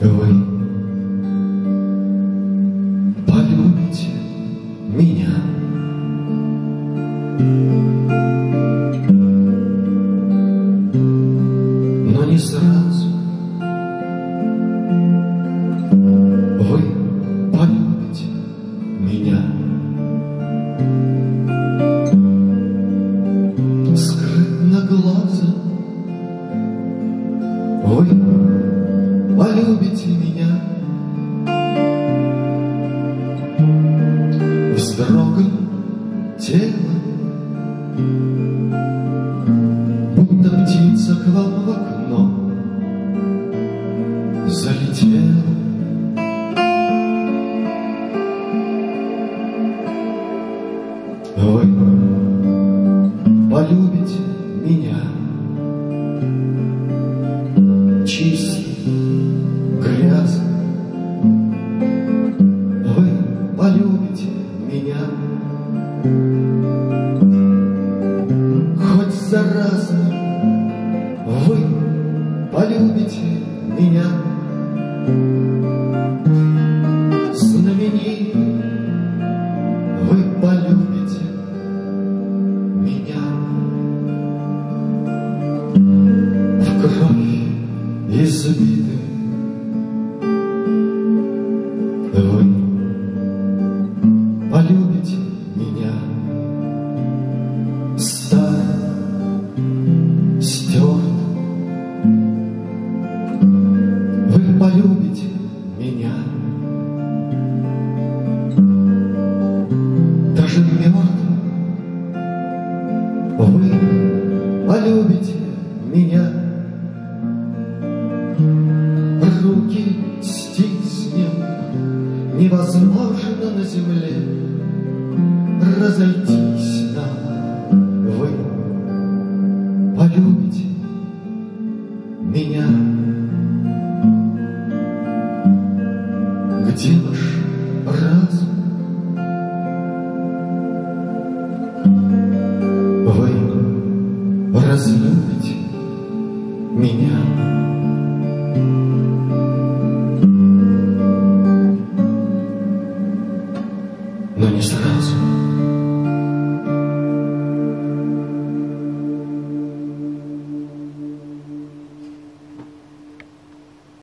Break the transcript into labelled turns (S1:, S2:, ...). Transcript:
S1: Вы полюбите меня, но не сразу. Вы полюбите меня. Вздрогом тела, будто птица к вам в окно залетела. Вы полюбите меня хоть заразно. Вы полюбите меня знаменитый. Вы полюбите меня в кровь избитым. Вы полюбите Вы полюбите меня руки стиснем, невозможно на земле разойтись нам. Вы полюбите меня. Где ваш разлюбить меня. Но не сразу.